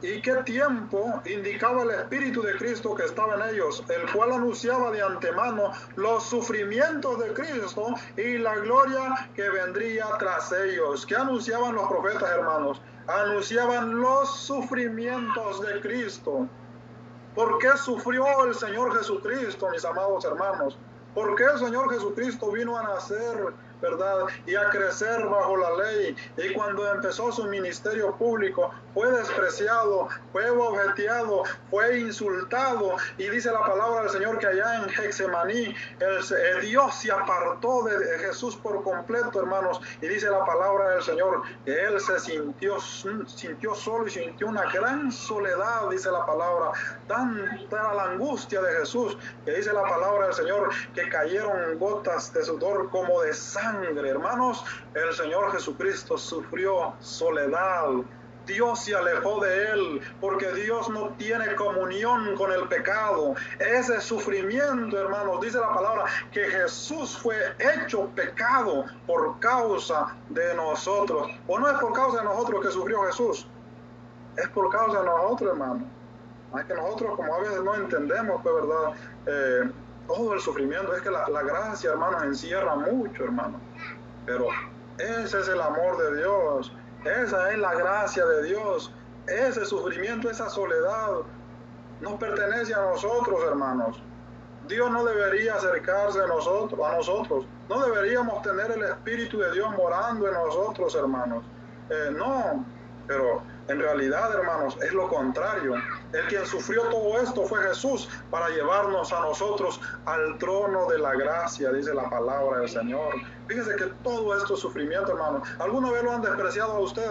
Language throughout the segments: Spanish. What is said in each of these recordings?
y qué tiempo indicaba el Espíritu de Cristo que estaba en ellos, el cual anunciaba de antemano los sufrimientos de Cristo y la gloria que vendría tras ellos. ¿Qué anunciaban los profetas, hermanos? Anunciaban los sufrimientos de Cristo. ¿Por qué sufrió el Señor Jesucristo, mis amados hermanos? ¿Por qué el Señor Jesucristo vino a nacer ¿verdad? Y a crecer bajo la ley. Y cuando empezó su ministerio público, fue despreciado, fue objeteado, fue insultado. Y dice la palabra del Señor que allá en Hexemaní, el, Dios se apartó de Jesús por completo, hermanos. Y dice la palabra del Señor que él se sintió, sintió solo y sintió una gran soledad, dice la palabra. Tanta la angustia de Jesús, que dice la palabra del Señor, que cayeron gotas de sudor como de sangre hermanos, el Señor Jesucristo sufrió soledad. Dios se alejó de él porque Dios no tiene comunión con el pecado. Ese sufrimiento, hermanos, dice la palabra que Jesús fue hecho pecado por causa de nosotros. O no es por causa de nosotros que sufrió Jesús, es por causa de nosotros, hermanos. Es que nosotros como a veces no entendemos, pues, ¿verdad? Eh, todo el sufrimiento. Es que la, gracia, hermanos, encierra mucho, hermano. Pero ese es el amor de Dios. Esa es la gracia de Dios. Ese sufrimiento, esa soledad, nos pertenece a nosotros, hermanos. Dios no debería acercarse a nosotros, a nosotros. No deberíamos tener el Espíritu de Dios morando en nosotros, hermanos. Eh, no, pero en realidad, hermanos, es lo contrario. El quien sufrió todo esto fue Jesús para llevarnos a nosotros al trono de la gracia, dice la palabra del Señor. Fíjese que todo esto es sufrimiento, hermano. ¿Alguna vez lo han despreciado a usted?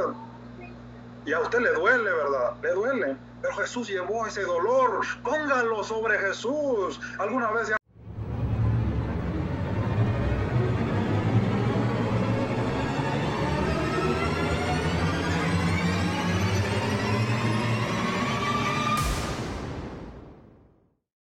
Y a usted le duele, ¿verdad? Le duele. Pero Jesús llevó ese dolor. Póngalo sobre Jesús. ¿Alguna vez